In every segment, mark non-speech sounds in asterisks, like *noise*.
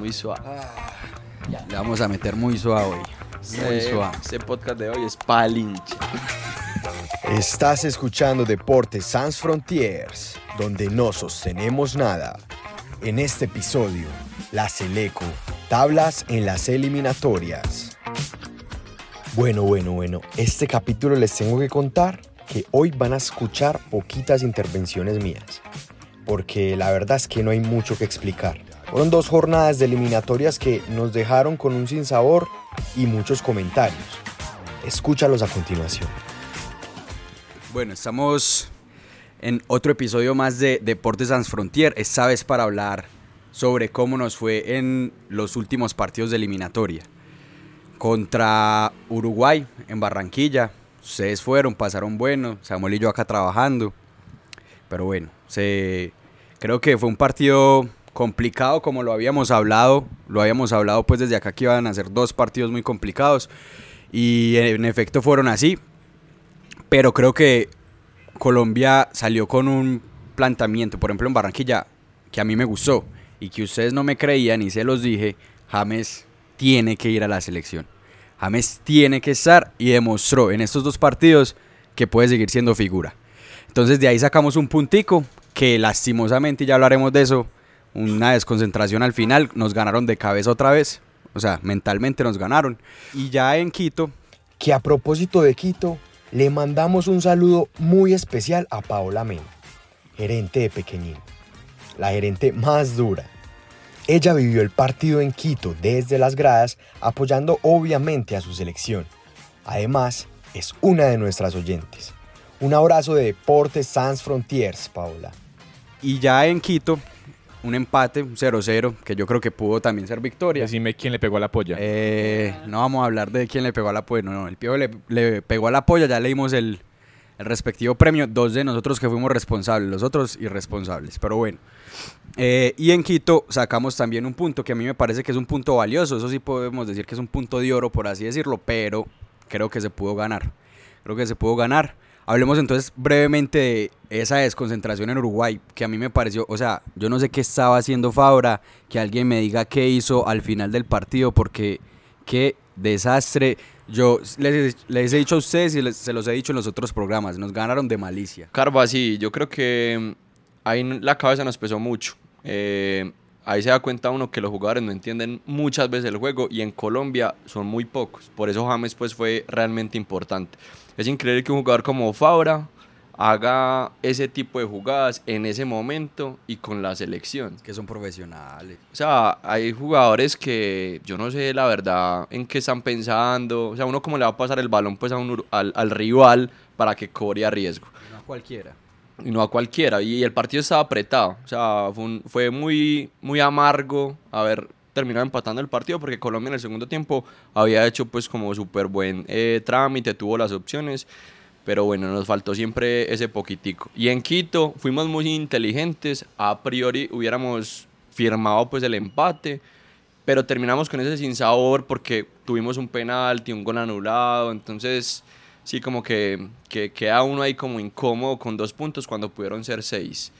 muy suave. Le vamos a meter muy suave hoy. Muy Este- suave. Este podcast de hoy es palinche. Estás escuchando Deportes Sans Frontiers, donde no sostenemos nada. En este episodio, la Seleco, tablas en las eliminatorias. Bueno, bueno, bueno, este capítulo les tengo que contar que hoy van a escuchar poquitas intervenciones mías, porque la verdad es que no hay mucho que explicar. Fueron dos jornadas de eliminatorias que nos dejaron con un sinsabor y muchos comentarios. Escúchalos a continuación. Bueno, estamos en otro episodio más de Deportes Sans Frontier, esta vez para hablar sobre cómo nos fue en los últimos partidos de eliminatoria. Contra Uruguay en Barranquilla, ustedes fueron, pasaron bueno, Samuel y yo acá trabajando, pero bueno, se, creo que fue un partido complicado como lo habíamos hablado, lo habíamos hablado pues desde acá que iban a ser dos partidos muy complicados y en efecto fueron así, pero creo que Colombia salió con un planteamiento, por ejemplo en Barranquilla, que a mí me gustó y que ustedes no me creían y se los dije, James tiene que ir a la selección. James tiene que estar y demostró en estos dos partidos que puede seguir siendo figura. Entonces de ahí sacamos un puntico que lastimosamente, ya hablaremos de eso, una desconcentración al final, nos ganaron de cabeza otra vez. O sea, mentalmente nos ganaron. Y ya en Quito, que a propósito de Quito, le mandamos un saludo muy especial a Paola Mena, gerente de Pequeñín, la gerente más dura. Ella vivió el partido en Quito desde las gradas, apoyando obviamente a su selección. Además, es una de nuestras oyentes. Un abrazo de Deportes Sans Frontiers, Paola. y ya en Quito, un empate, un 0-0, que yo creo que pudo también ser victoria. Decime quién le pegó a la polla. Eh, no vamos a hablar de quién le pegó a la polla, no, no, el pío le, le pegó a la polla, ya le dimos el, el respectivo premio, dos de nosotros que fuimos responsables, los otros irresponsables, pero bueno. Eh, y en Quito sacamos también un punto que a mí me parece que es un punto valioso, eso sí podemos decir que es un punto de oro, por así decirlo, pero creo que se pudo ganar, creo que se pudo ganar. Hablemos entonces brevemente de esa desconcentración en Uruguay, que a mí me pareció, o sea, yo no sé qué estaba haciendo Fabra, que alguien me diga qué hizo al final del partido, porque qué desastre. Yo les, he dicho a ustedes y se los he dicho en los otros programas, nos ganaron de malicia. Carva, sí, yo creo que ahí la cabeza nos pesó mucho. Eh, ahí se da cuenta uno que los jugadores no entienden muchas veces el juego y en Colombia son muy pocos. Por eso James pues fue realmente importante. Es increíble que un jugador como Fabra haga ese tipo de jugadas en ese momento y con la selección. Que son profesionales. O sea, hay jugadores que yo no sé la verdad en qué están pensando. O sea, uno cómo le va a pasar el balón pues a un, al, al rival para que cobre a riesgo No a cualquiera. y no a cualquiera. Y el partido estaba apretado. O sea, fue, un- fue muy, muy amargo haber terminado empatando el partido porque Colombia en el segundo tiempo había hecho pues como súper buen eh, trámite, tuvo las opciones. Pero bueno, nos faltó siempre ese poquitico. Y en Quito fuimos muy inteligentes. A priori hubiéramos firmado pues el empate. Pero terminamos con ese sinsabor porque tuvimos un penalti, un gol anulado. Entonces, sí, como que, que queda uno ahí como incómodo con dos puntos cuando pudieron ser seis.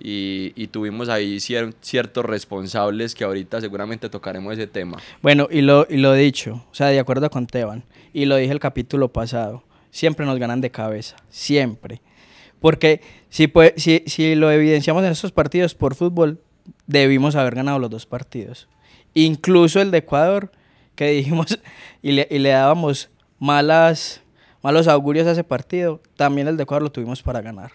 Y, tuvimos ahí cier- ciertos responsables que ahorita seguramente tocaremos ese tema. Bueno, y lo, y lo dicho, o sea, de acuerdo con Teban, y lo dije el capítulo pasado, siempre nos ganan de cabeza, siempre. Porque si, si, si lo evidenciamos en estos partidos por fútbol, debimos haber ganado los dos partidos. Incluso el de Ecuador, que dijimos *laughs* y le, y le dábamos malas, malos augurios a ese partido, también el de Ecuador lo tuvimos para ganar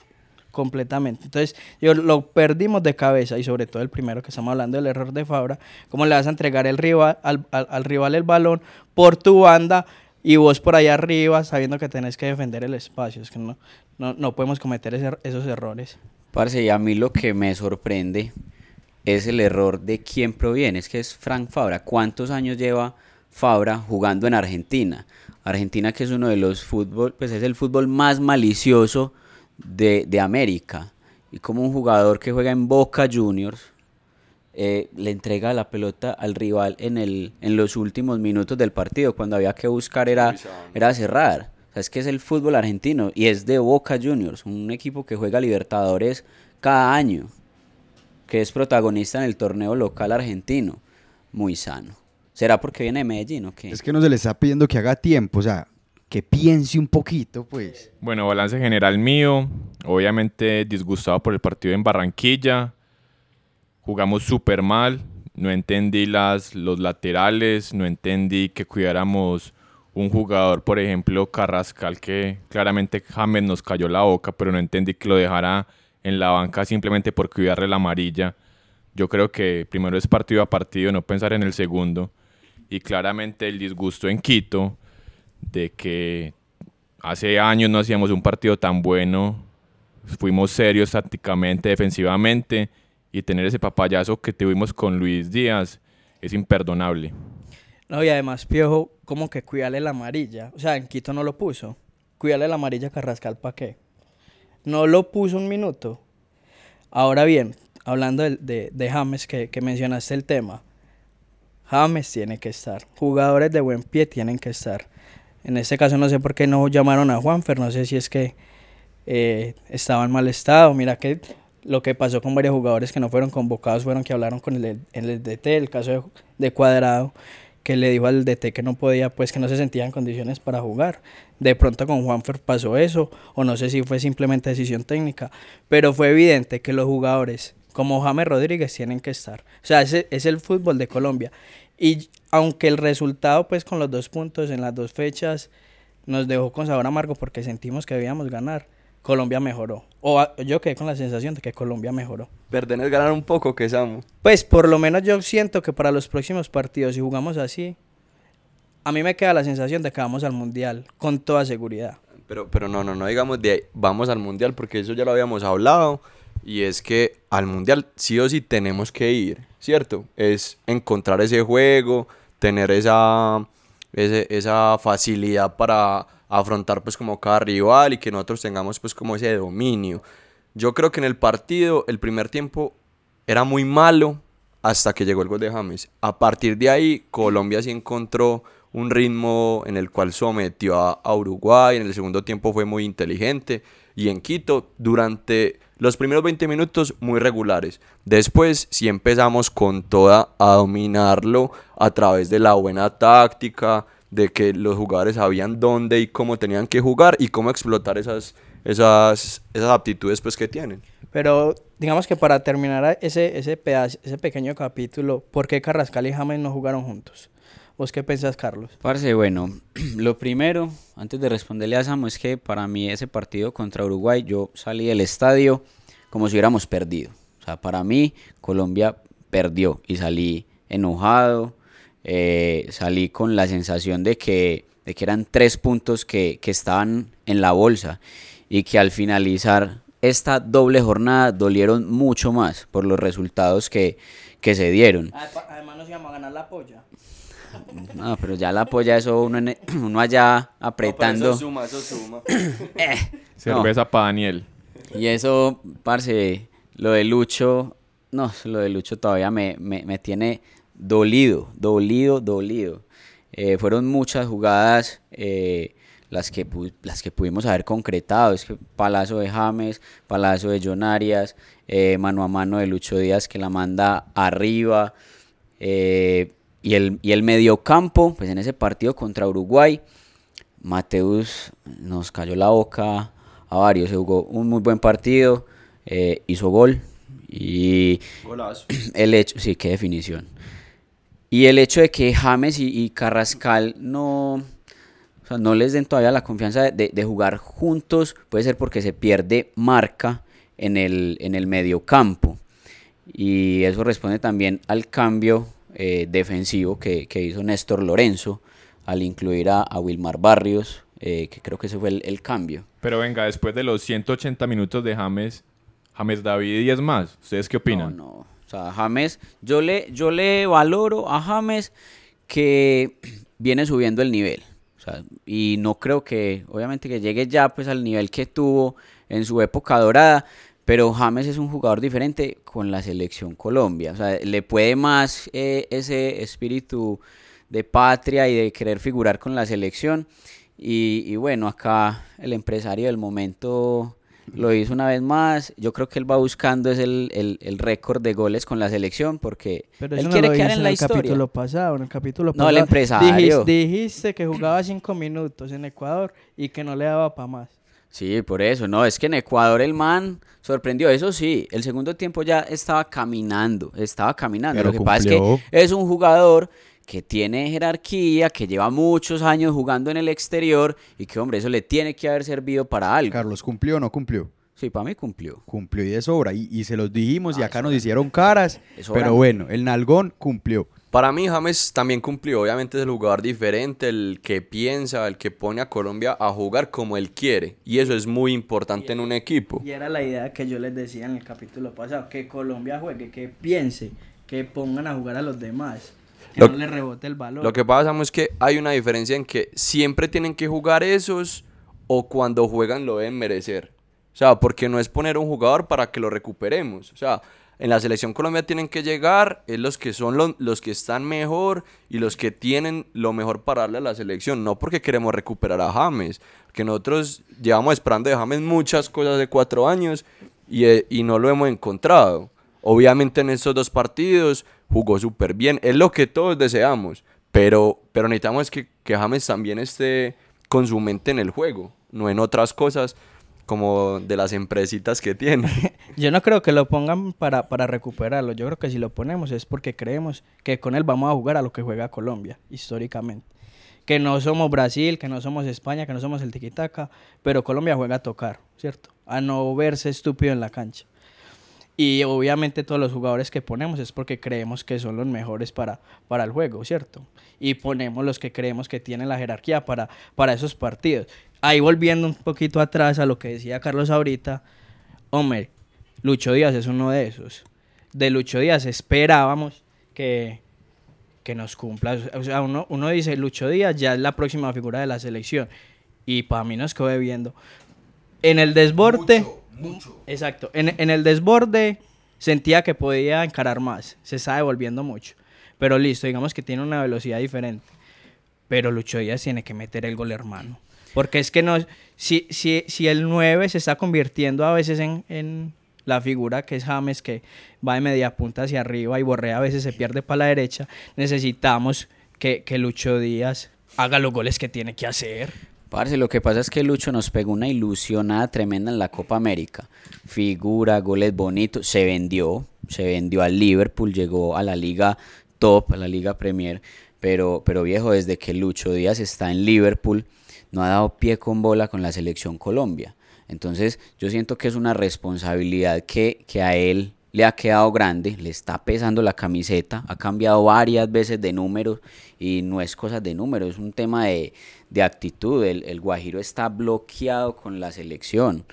completamente. Entonces, yo lo perdimos de cabeza y sobre todo el primero que estamos hablando del error de Fabra, cómo le vas a entregar el rival, al, al- al rival el balón por tu banda y vos por allá arriba sabiendo que tenés que defender el espacio. Es que no, no, no podemos cometer ese- esos errores. Parce, a mí lo que me sorprende es el error de quién proviene, es que es Frank Fabra. ¿Cuántos años lleva Fabra jugando en Argentina? Argentina que es uno de los fútbol, pues es el fútbol más malicioso de, de América. Y como un jugador que juega en Boca Juniors eh, le entrega la pelota al rival en, el, en los últimos minutos del partido, cuando había que buscar era, era cerrar. O sea, es que es el fútbol argentino y es de Boca Juniors, un equipo que juega Libertadores cada año, que es protagonista en el torneo local argentino. muy sano. ¿Será porque viene de Medellín o qué? Es que no se le está pidiendo que haga tiempo, o sea, que piense un poquito, pues. Bueno, balance general mío. Obviamente disgustado por el partido en Barranquilla. Jugamos súper mal. No entendí las, los laterales. No entendí que cuidáramos un jugador, por ejemplo, Carrascal, que claramente James nos cayó la boca, pero no entendí que lo dejara en la banca simplemente por cuidarle la amarilla. Yo creo que primero es partido a partido, no pensar en el segundo. Y claramente el disgusto en Quito de que hace años no hacíamos un partido tan bueno, fuimos serios tácticamente, defensivamente, y tener ese papayazo que tuvimos con Luis Díaz es imperdonable. No, y además Piojo, como que cuídale la amarilla. O sea, en Quito no lo puso. Cuídale la amarilla Carrascal, ¿para qué? No lo puso un minuto. Ahora bien, hablando de, de, de James, que, que mencionaste el tema. James tiene que estar. Jugadores de buen pie tienen que estar. En este caso no sé por qué no llamaron a Juanfer, no sé si es que eh, estaba en mal estado. Mira que lo que pasó con varios jugadores que no fueron convocados fueron que hablaron con el, el DT, el caso de, de, Cuadrado, que le dijo al DT que no podía, pues que no se sentía en condiciones para jugar. De pronto con Juanfer pasó eso, o no sé si fue simplemente decisión técnica, pero fue evidente que los jugadores como James Rodríguez tienen que estar. O sea, ese es el fútbol de Colombia. Y aunque el resultado, pues con los dos puntos en las dos fechas, nos dejó con sabor amargo porque sentimos que debíamos ganar, Colombia mejoró. O yo quedé con la sensación de que Colombia mejoró. Perder es ganar un poco, que Samu. Pues por lo menos yo siento que para los próximos partidos, si jugamos así, a mí me queda la sensación de que vamos al Mundial, con toda seguridad. Pero, pero no, no, no digamos de ahí, vamos al Mundial, porque eso ya lo habíamos hablado. Y es que al Mundial sí o sí tenemos que ir, ¿cierto? Es encontrar ese juego, tener esa, esa facilidad para afrontar pues como cada rival y que nosotros tengamos pues como ese dominio. Yo creo que en el partido el primer tiempo era muy malo hasta que llegó el gol de James. A partir de ahí Colombia sí encontró un ritmo en el cual sometió a Uruguay, en el segundo tiempo fue muy inteligente y en Quito durante los primeros 20 minutos muy regulares. Después sí empezamos con toda a dominarlo a través de la buena táctica, de que los jugadores sabían dónde y cómo tenían que jugar y cómo explotar esas, esas, esas aptitudes pues, que tienen. Pero digamos que para terminar ese, ese, pedazo, ese pequeño capítulo, ¿por qué Carrascal y James no jugaron juntos? ¿Vos qué pensás, Carlos? Parce, bueno, *clears throat* lo primero, antes de responderle a Samu, es que para mí ese partido contra Uruguay, yo salí del estadio como si hubiéramos perdido. O sea, para mí, Colombia perdió y salí enojado, eh, salí con la sensación de que, de que eran tres puntos que, que estaban en la bolsa y que al finalizar esta doble jornada dolieron mucho más por los resultados que, que se dieron. Además nos íbamos a ganar la polla. No, pero ya la polla, eso uno, en- *clears throat* uno allá apretando. No, eso suma, eso suma. *clears throat* Eh, Cerveza para Daniel. Y eso, parce, lo de Lucho, no, lo de Lucho todavía me, me, me tiene dolido, dolido, dolido. Eh, fueron muchas jugadas eh, las, que las que pudimos haber concretado. Es que palazo de James, palazo de John Arias, eh, mano a mano de Lucho Díaz que la manda arriba. eh, y, el, y el mediocampo, pues en ese partido contra Uruguay, Mateus nos cayó la boca a varios. Se jugó un muy buen partido, eh, hizo gol y Golazo. *clears throat* el hecho, sí, qué definición. Y el hecho de que James y, y Carrascal no, o sea, no les den todavía la confianza de, de jugar juntos, puede ser porque se pierde marca en el, en el medio campo. Y eso responde también al cambio eh, defensivo que, que hizo Néstor Lorenzo al incluir a, a Wilmar Barrios, eh, que creo que ese fue el, el cambio. Pero venga, después de los 180 minutos de James, James David y 10 más. ¿Ustedes qué opinan? No, no. O sea, James, yo le, yo le valoro a James que viene subiendo el nivel. O sea, y no creo que, obviamente, que llegue ya pues al nivel que tuvo en su época dorada. Pero James es un jugador diferente con la selección Colombia. O sea, le puede más eh, ese espíritu de patria y de querer figurar con la selección. Y, y bueno, acá el empresario del momento lo hizo una vez más. Yo creo que él va buscando es el, el- el récord de goles con la selección porque Pero él no quiere quedar en la el historia. capítulo pasado, en el capítulo No, pasado. el empresario. Dijiste, dijiste que jugaba cinco minutos en Ecuador y que no le daba para más. Sí, por eso. No, es que en Ecuador el man sorprendió. Eso sí, el segundo tiempo ya estaba caminando. Estaba caminando. Pero Lo que pasa es que es un jugador que tiene jerarquía, que lleva muchos años jugando en el exterior y que, hombre, eso le tiene que haber servido para algo. Carlos, ¿cumplió o no cumplió? Sí, para mí cumplió. Cumplió y de sobra. Y, y se los dijimos y Ah, acá nos hicieron caras. Pero bueno, el Nalgón cumplió. Para mí James también cumplió, obviamente es el jugador diferente, el que piensa, el que pone a Colombia a jugar como él quiere. Y eso es muy importante en un equipo. Y era la idea que yo les decía en el capítulo pasado, que Colombia juegue, que piense, que pongan a jugar a los demás, que Lo- no le rebote el balón. Lo que pasa es que hay una diferencia en que siempre tienen que jugar esos o cuando juegan lo deben merecer. O sea, porque no es poner un jugador para que lo recuperemos. O sea, en la selección Colombia tienen que llegar es los que son los, los que están mejor y los que tienen lo mejor para darle a la selección. No porque queremos recuperar a James, que nosotros llevamos esperando de James muchas cosas de cuatro años y, eh, y no lo hemos encontrado. Obviamente en estos dos partidos jugó súper bien, es lo que todos deseamos, pero, pero necesitamos que, que James también esté con su mente en el juego, no en otras cosas como de las empresitas que tiene. *laughs* Yo no creo que lo pongan para, para recuperarlo. Yo creo que si lo ponemos es porque creemos que con él vamos a jugar a lo que juega Colombia, históricamente. Que no somos Brasil, que no somos España, que no somos el tiquitaca, pero Colombia juega a tocar, ¿cierto? A no verse estúpido en la cancha. Y obviamente todos los jugadores que ponemos es porque creemos que son los mejores para, para el juego, ¿cierto? Y ponemos los que creemos que tienen la jerarquía para, para esos partidos. Ahí volviendo un poquito atrás a lo que decía Carlos ahorita, hombre, Lucho Díaz es uno de esos. De Lucho Díaz esperábamos que, que nos cumpla. O sea, uno, uno dice, Lucho Díaz ya es la próxima figura de la selección. Y para mí nos quedó viendo. En el desborde... Exacto. En, en el desborde sentía que podía encarar más. Se está devolviendo mucho. Pero listo, digamos que tiene una velocidad diferente. Pero Lucho Díaz tiene que meter el gol, hermano. Porque es que no. Si, si, si el 9 se está convirtiendo a veces en, en la figura que es James, que va de media punta hacia arriba y Borrea a veces se pierde para la derecha, necesitamos que, que Lucho Díaz haga los goles que tiene que hacer. Parce, lo que pasa es que Lucho nos pegó una ilusionada tremenda en la Copa América. Figura, goles bonitos, se vendió, se vendió al Liverpool, llegó a la liga top, a la liga Premier, pero, pero viejo, desde que Lucho Díaz está en Liverpool, no ha dado pie con bola con la selección Colombia. Entonces yo siento que es una responsabilidad que, que a él le ha quedado grande, le está pesando la camiseta, ha cambiado varias veces de números y no es cosa de números, es un tema de, de actitud. El, el Guajiro está bloqueado con la selección.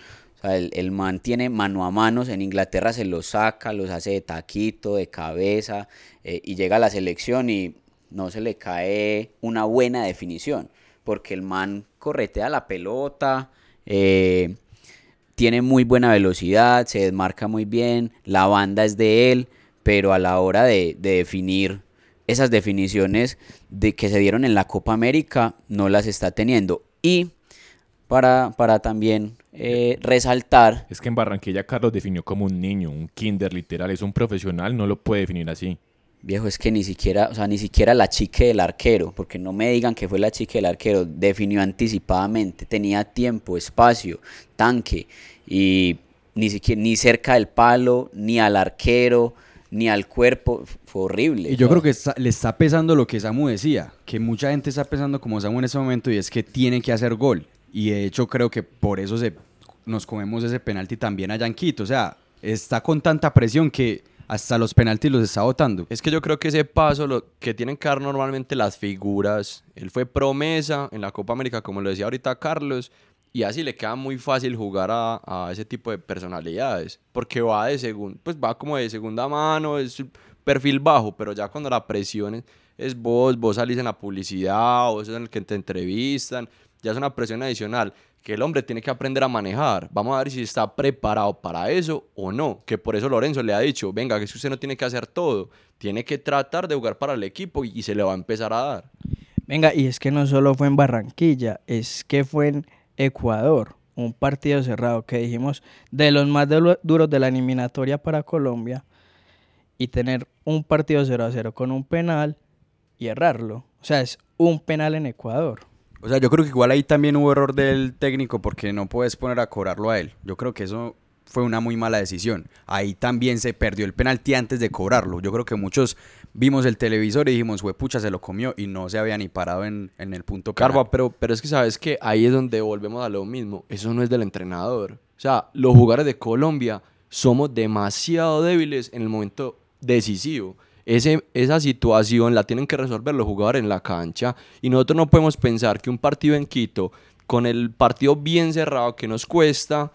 El, el man tiene mano a manos, en Inglaterra se los saca, los hace de taquito, de cabeza, eh, y llega a la selección y no se le cae una buena definición, porque el man corretea la pelota, eh, tiene muy buena velocidad, se desmarca muy bien, la banda es de él, pero a la hora de, de definir esas definiciones de que se dieron en la Copa América no las está teniendo. Y para, para también eh, resaltar, Es que en Barranquilla Carlos definió como un niño, un kinder literal, es un profesional, no lo puede definir así. viejo, es que ni siquiera, o sea, ni siquiera la chique del arquero, porque no me digan que fue la chique del arquero, definió anticipadamente, tenía tiempo, espacio, tanque, y ni siquiera, ni cerca del palo, ni al arquero, ni al cuerpo, fue horrible. Y yo o sea, creo que está- le está pesando lo que Samu decía, que mucha gente está pensando como Samu en ese momento y es que tiene que hacer gol. Y de hecho creo que por eso se, nos comemos ese penalti también allá en Quito. O sea, está con tanta presión que hasta los penaltis los está votando. Es que yo creo que ese paso lo que tienen que dar normalmente las figuras. Él fue promesa en la Copa América, como lo decía ahorita Carlos, y así le queda muy fácil jugar a, a ese tipo de personalidades, porque va de segundo, pues va como de segunda mano, es perfil bajo, pero ya cuando la presión es, es vos, vos salís en la publicidad, vos sos en el que te entrevistan, ya es una presión adicional que el hombre tiene que aprender a manejar. Vamos a ver si está preparado para eso o no. Que por eso Lorenzo le ha dicho, venga, que es usted no tiene que hacer todo. Tiene que tratar de jugar para el equipo y, se le va a empezar a dar. Venga, y es que no solo fue en Barranquilla, es que fue en Ecuador. un partido cerrado que dijimos de los más duro- duros de la eliminatoria para Colombia y tener un partido 0 a 0 con un penal y errarlo. O sea, es un penal en Ecuador. O sea, yo creo que igual ahí también hubo error del técnico porque no puedes poner a cobrarlo a él. Yo creo que eso fue una muy mala decisión. Ahí también se perdió el penalti antes de cobrarlo. Yo creo que muchos vimos el televisor y dijimos, pucha, se lo comió y no se había ni parado en, en el punto. Carva, pero, pero es que sabes que ahí es donde volvemos a lo mismo. Eso no es del entrenador. O sea, los jugadores de Colombia somos demasiado débiles en el momento decisivo. Ese, esa situación la tienen que resolver los jugadores en la cancha. Y nosotros no podemos pensar que un partido en Quito, con el partido bien cerrado que nos cuesta,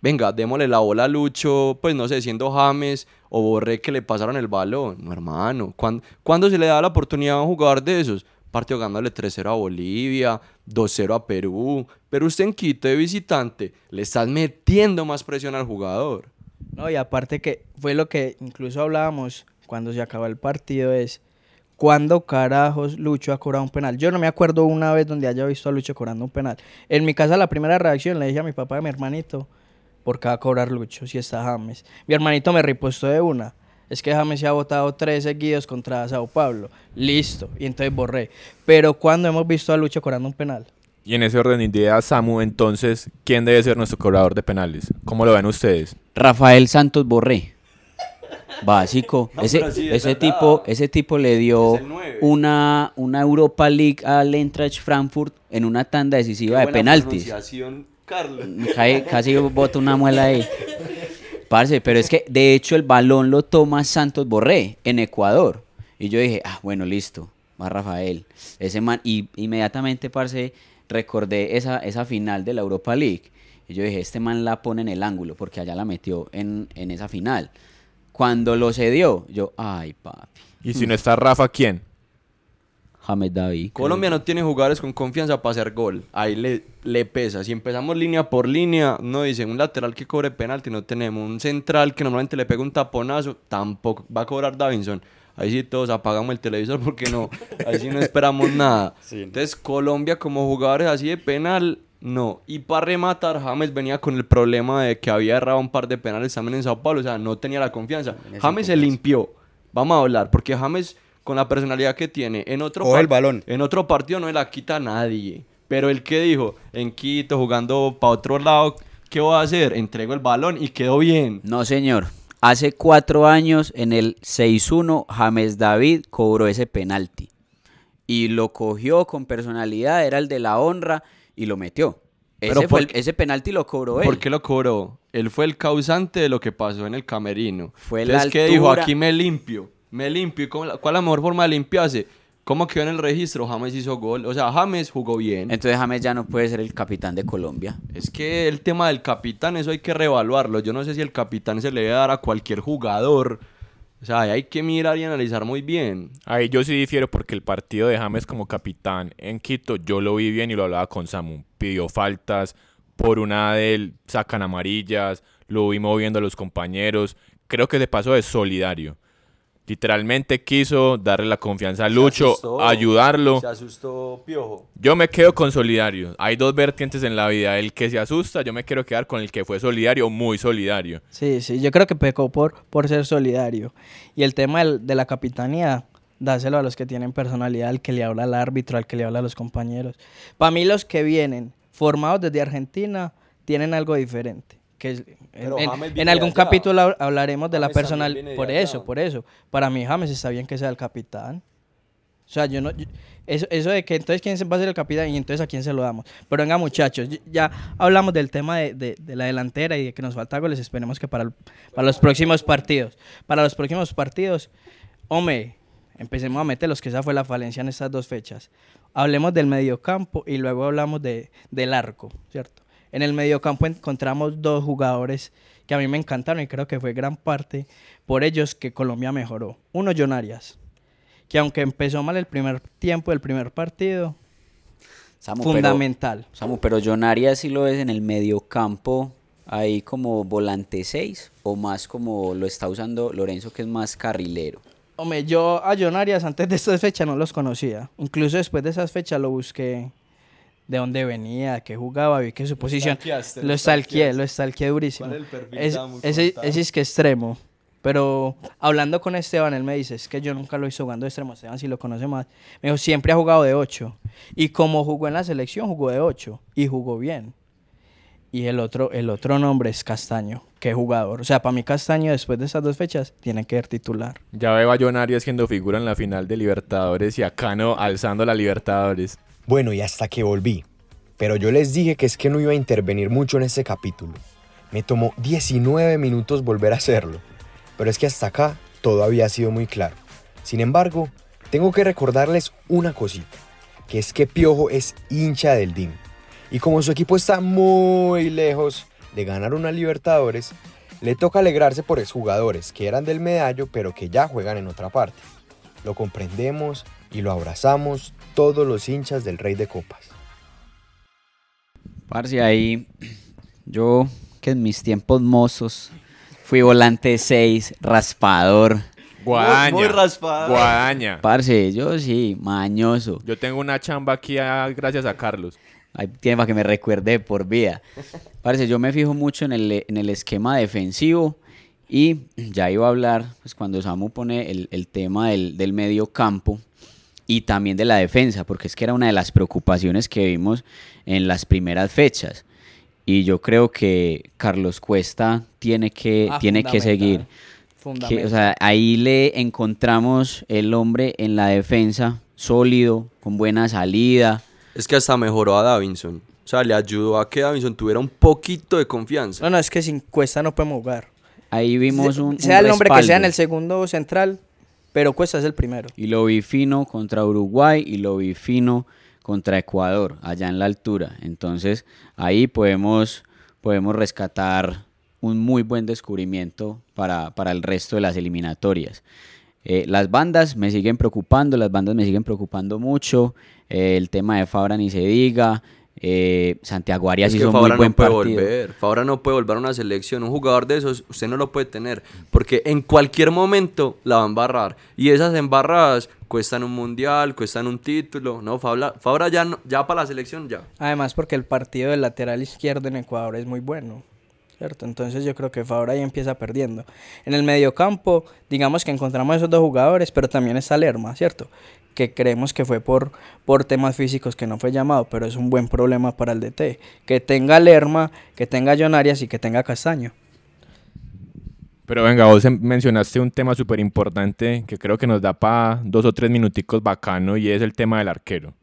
venga, démosle la bola a Lucho, pues no sé, siendo James o Borré que le pasaron el balón. No, hermano. ¿Cuándo, cuándo se le da la oportunidad a un jugador de esos? Partido ganándole 3-0 a Bolivia, 2-0 a Perú. Pero usted en Quito de visitante le estás metiendo más presión al jugador. No, y aparte que fue lo que incluso hablábamos cuando se acabó el partido es cuándo carajos Lucho ha cobrado un penal. Yo no me acuerdo una vez donde haya visto a Lucho cobrando un penal. En mi casa la primera reacción le dije a mi papá y a mi hermanito, ¿por qué va a cobrar Lucho si está James? Mi hermanito me ripostó de una. Es que James se ha votado tres seguidos contra Sao Paulo. Listo. Y entonces borré. Pero cuando hemos visto a Lucho cobrando un penal? Y en ese orden de ideas, Samu, entonces, ¿quién debe ser nuestro cobrador de penales? ¿Cómo lo ven ustedes? Rafael Santos Borré. Básico. No, ese sí, ese tipo, ese tipo le dio una, una Europa League al Eintracht Frankfurt en una tanda decisiva de Qué penaltis. Carlos. Cae- casi bota una muela ahí. Parce, pero es que de hecho el balón lo toma Santos Borré en Ecuador. Y yo dije, ah, bueno, listo, va Rafael. Ese man, y inmediatamente, parce, recordé esa, esa final de la Europa League. Y yo dije, este man la pone en el ángulo, porque allá la metió en, en esa final. Cuando lo cedió, yo, ay, papi, Y si no está Rafa, ¿quién? James David. Colombia no tiene jugadores con confianza para hacer gol. Ahí le, le pesa. Si empezamos línea por línea, no dice un lateral que cobre penalti, no tenemos. Un central que normalmente le pega un taponazo, tampoco va a cobrar Davinson. Ahí sí todos apagamos el televisor porque no, ahí sí no esperamos nada. *laughs* Entonces Colombia como jugadores así de penal, no. Y para rematar, James venía con el problema de que había errado un par de penales también en Sao Paulo, o sea, no tenía la confianza. James se limpió. Vamos a hablar, porque James con la personalidad que tiene, en otro, Coge el par- balón. en otro partido no le la quita a nadie. Pero el que dijo, en Quito, jugando para otro lado, ¿qué voy a hacer? Entrego el balón y quedó bien. No, señor. Hace cuatro años, en el 6-1, James David cobró ese penalti. Y lo cogió con personalidad, era el de la honra, y lo metió. Pero Ese, fue el- ¿por qué- ese penalti lo cobró él. ¿Por qué lo cobró? Él fue el causante de lo que pasó en el camerino. Fue la Entonces, ¿qué dijo? Aquí me limpio. Me limpio. ¿Y cómo la- ¿Cuál es la mejor forma de limpiarse? ¿Cómo quedó en el registro? James hizo gol. O sea, James jugó bien. Entonces James ya no puede ser el capitán de Colombia. Es que el tema del capitán, eso hay que reevaluarlo. Yo no sé si el capitán se le debe dar a cualquier jugador. O sea, hay que mirar y analizar muy bien. Ahí yo sí difiero porque el partido de James como capitán en Quito, yo lo vi bien y lo hablaba con Samu. Pidió faltas, por una de él sacan amarillas, lo vi moviendo a los compañeros. Creo que se pasó de solidario. Literalmente quiso darle la confianza a Se Lucho, asustó. ayudarlo. Se asustó Piojo. Yo me quedo con solidario. Hay dos vertientes en la vida. El que se asusta, yo me quiero quedar con el que fue solidario, muy solidario. Sí, sí, yo creo que pecó por, por ser solidario. Y el tema del- de la capitanía, dáselo a los que tienen personalidad, al que le habla al árbitro, al que le habla a los compañeros. Para mí los que vienen formados desde Argentina tienen algo diferente. Que en, en- algún allá. capítulo hab- hablaremos de la James de Por allá. eso, por eso. Para mí James está bien que sea el capitán. O sea, yo no... yo- eso, eso de que entonces quién se va a ser el capitán y entonces a quién se lo damos. Pero venga muchachos, ya hablamos del tema de, de- de la delantera y de que nos falta goles. Esperemos que para, el- para los próximos partidos, para los próximos partidos, hombre, empecemos a meter los que esa fue la falencia en estas dos fechas. Hablemos del mediocampo y luego hablamos de, del arco, ¿cierto? En el mediocampo encontramos dos jugadores que a mí me encantaron y creo que fue gran parte por ellos que Colombia mejoró. Uno, John Arias, que aunque empezó mal el primer tiempo del primer partido, Samu, pero- fundamental. Samu, pero John Arias sí lo ves en el mediocampo, ahí como volante 6, o más como lo está usando Lorenzo, que es más carrilero. Hombre, yo a John Arias antes de estas fechas no los conocía. Incluso después de esas fechas lo busqué de dónde venía, qué jugaba, vi que su posición. Lo stalkeaste. lo stalkeé durísimo. ¿Cuál es el perfil Es- ese, es que extremo. Pero hablando con Esteban, él me dice, es que yo nunca lo hice jugando de extremo. Esteban sí lo conoce más. Me dijo, siempre ha jugado de 8. Y como jugó en la selección, jugó de 8. Y jugó bien. Y el otro, el otro nombre es Castaño. Qué jugador. O sea, para mí Castaño, después de esas dos fechas, tiene que ser titular. Ya veo a John Arias siendo figura en la final de Libertadores y a Cano alzando la Libertadores. Bueno, y hasta que volví. Pero yo les dije que es que no iba a intervenir mucho en este capítulo. Me tomó 19 minutos volver a hacerlo. Pero es que hasta acá todo había sido muy claro. Sin embargo, tengo que recordarles una cosita. Que es que Piojo es hincha del DIM. Y como su equipo está muy lejos de ganar una Libertadores, le toca alegrarse por exjugadores que eran del medallo pero que ya juegan en otra parte. Lo comprendemos y lo abrazamos todos los hinchas del Rey de Copas. Parce, ahí yo que en mis tiempos mozos fui volante 6, raspador. Guadaña. muy raspado. Guadaña. Parce, yo sí, mañoso. Yo tengo una chamba aquí gracias a Carlos. Ahí tiene para que me recuerde de por vida. Parce, yo me fijo mucho en el, en el esquema defensivo y ya iba a hablar, pues cuando Samu pone el, el tema del, del medio campo y también de la defensa, porque es que era una de las preocupaciones que vimos en las primeras fechas. Y yo creo que Carlos Cuesta tiene que, Ah, tiene que seguir. Que, o sea, ahí le encontramos el hombre en la defensa, sólido, con buena salida. Es que hasta mejoró a Davinson. O sea, le ayudó a que Davinson tuviera un poquito de confianza. no, no, es que sin Cuesta no podemos jugar. Ahí vimos un, un sea el nombre que sea en el segundo central, pero Cuesta es el primero. Y lo vi fino contra Uruguay y lo vi fino contra Ecuador, allá en la altura. Entonces, ahí podemos, podemos rescatar un muy buen descubrimiento para, para el resto de las eliminatorias. Eh, las bandas me siguen preocupando, las bandas me siguen preocupando mucho. Eh, el tema de Fabra ni se diga. Eh, Santiago Arias Es que hizo Fabra muy buen no puede partido. volver. Fabra no puede volver a una selección. Un jugador de esos, usted no lo puede tener. Porque en cualquier momento la va a embarrar. Y esas embarradas cuestan un mundial, cuestan un título. No, Fabra, Fabra ya, no- ya para la selección, ya. Además, porque el partido del lateral izquierdo en Ecuador es muy bueno. ¿Cierto? Entonces yo creo que Fabra ahí empieza perdiendo. En el mediocampo, digamos que encontramos esos dos jugadores, pero también está Lerma, ¿cierto? Que creemos que fue por, por temas físicos que no fue llamado, pero es un buen problema para el DT. Que tenga Lerma, que tenga John Arias y que tenga Castaño. Pero venga, vos em- mencionaste un tema súper importante que creo que nos da para dos o tres minuticos bacano y es el tema del arquero.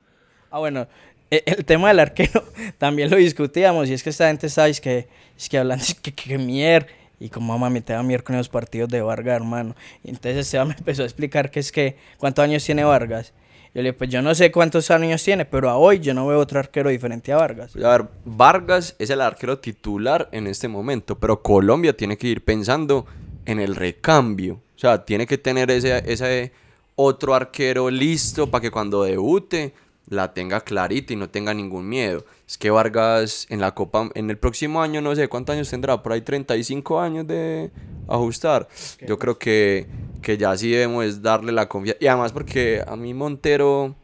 Ah, bueno, e- el tema del arquero *laughs* también lo discutíamos y es que esta gente sabes que es que hablan *laughs* que, que, que mier y como mami te da mier con esos partidos de Vargas, hermano. Y entonces Esteban me *laughs* empezó a explicar que es que cuántos años tiene Vargas. Yo le dije, pues yo no sé cuántos años tiene, pero a hoy yo no veo otro arquero diferente a Vargas. A ver, Vargas es el arquero titular en este momento, pero Colombia tiene que ir pensando en el recambio. O sea, tiene que tener ese, ese otro arquero listo para que cuando debute la tenga clarita y no tenga ningún miedo. Es que Vargas en la Copa, en el próximo año, no sé cuántos años tendrá, por ahí 35 años de ajustar. Yo creo que, que ya sí debemos darle la confianza. Y además porque a mí Montero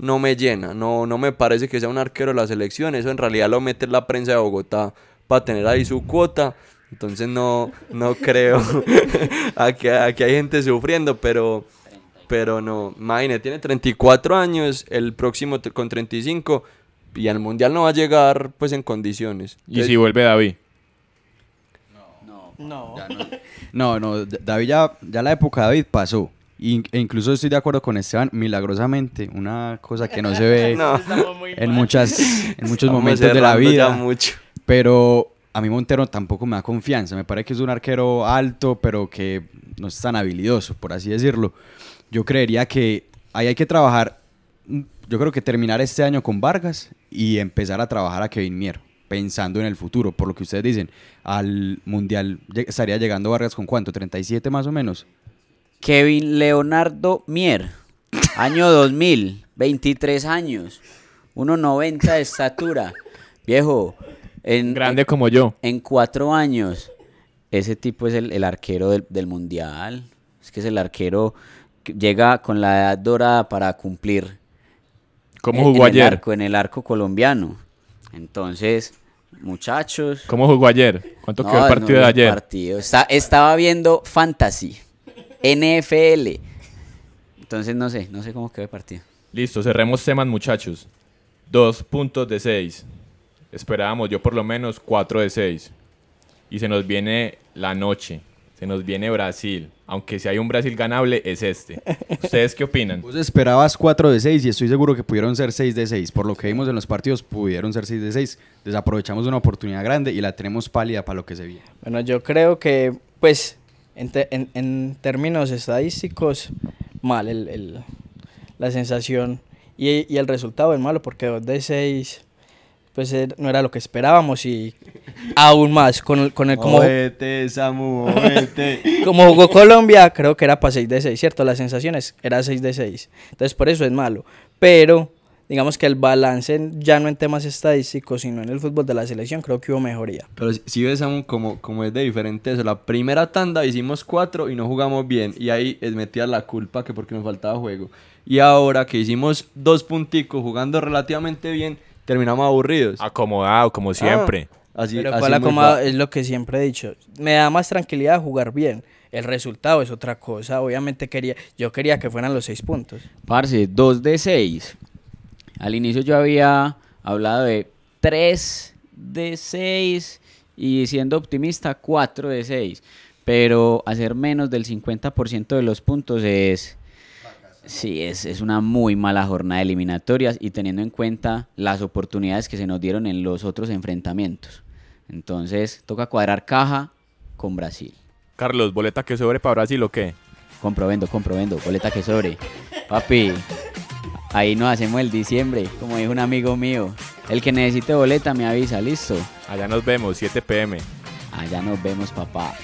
no me llena, no, no me parece que sea un arquero de la selección, eso en realidad lo mete la prensa de Bogotá para tener ahí su cuota, entonces no, no creo, *laughs* aquí, aquí hay gente sufriendo, pero, pero no, imagínate, tiene 34 años, el próximo con 35, y al Mundial no va a llegar pues en condiciones. Y si vuelve David. No. No, no, D- David ya, ya la época de David pasó. In- e incluso estoy de acuerdo con Esteban, milagrosamente, una cosa que no se ve *laughs* No. en, muchas, en muchos Estamos momentos de la vida. mucho. Pero a mí Montero tampoco me da confianza. Me parece que es un arquero alto, pero que no es tan habilidoso, por así decirlo. Yo creería que ahí hay que trabajar. Yo creo que terminar este año con Vargas y empezar a trabajar a Kevin Mier, pensando en el futuro. Por lo que ustedes dicen, al Mundial estaría llegando Vargas con cuánto, 37 más o menos. Kevin Leonardo Mier, año 2000, 23 años, 1,90 de estatura. Viejo, en, Grande como yo. en cuatro años, ese tipo es el, el arquero del, del mundial. Es que es el arquero que llega con la edad dorada para cumplir. ¿Cómo jugó en el ayer? arco, en el arco colombiano. Entonces, muchachos. ¿Cómo jugó ayer? ¿Cuánto quedó el partido no, de ayer? partido. Está- estaba viendo Fantasy, NFL. Entonces no sé, no sé cómo quedó el partido. Listo, cerremos temas, muchachos. Dos puntos de seis. Esperábamos yo por lo menos cuatro de seis. Y se nos viene la noche. Se nos viene Brasil. Aunque si hay un Brasil ganable, es este. ¿Ustedes qué opinan? Vos esperabas 4 de 6 y estoy seguro que pudieron ser 6 de 6. Por lo que vimos en los partidos, pudieron ser 6 de 6. Desaprovechamos una oportunidad grande y la tenemos pálida para lo que se viene. Bueno, yo creo que, pues, en, te- en- en términos estadísticos, mal el, el- la sensación y, y el resultado es malo porque 2 de 6, pues eh, no era lo que esperábamos y aún más con el, con el como, Movete, Samu, movete. *laughs* como jugó Colombia, creo que era para 6 de 6, ¿cierto? Las sensaciones era 6 de 6. Entonces, por eso es malo. Pero, digamos que el balance, ya no en temas estadísticos, sino en el fútbol de la selección, creo que hubo mejoría. Pero si, si ves, Samu, como, como es de diferente eso. La primera tanda hicimos cuatro y no jugamos bien. Y ahí es metida la culpa que porque nos faltaba juego. Y ahora que hicimos dos punticos jugando relativamente bien, terminamos aburridos. Acomodado, como siempre. Ah, así, Pero así cuál muy acomodo fa- es lo que siempre he dicho. Me da más tranquilidad jugar bien. El resultado es otra cosa. Obviamente quería, yo quería que fueran los seis puntos. Parce, 2 de 6. Al inicio yo había hablado de 3 de 6 y siendo optimista 4 de 6. Pero hacer menos del 50% de los puntos es... Sí, es, es una muy mala jornada de eliminatorias y teniendo en cuenta las oportunidades que se nos dieron en los otros enfrentamientos. Entonces, toca cuadrar caja con Brasil. Carlos, ¿boleta que sobre para Brasil o qué? Compro, vendo, compro, vendo. Boleta que sobre. Papi, ahí nos hacemos el diciembre, como dijo un amigo mío. El que necesite boleta me avisa, listo. Allá nos vemos, 7 pm. Allá nos vemos, papá.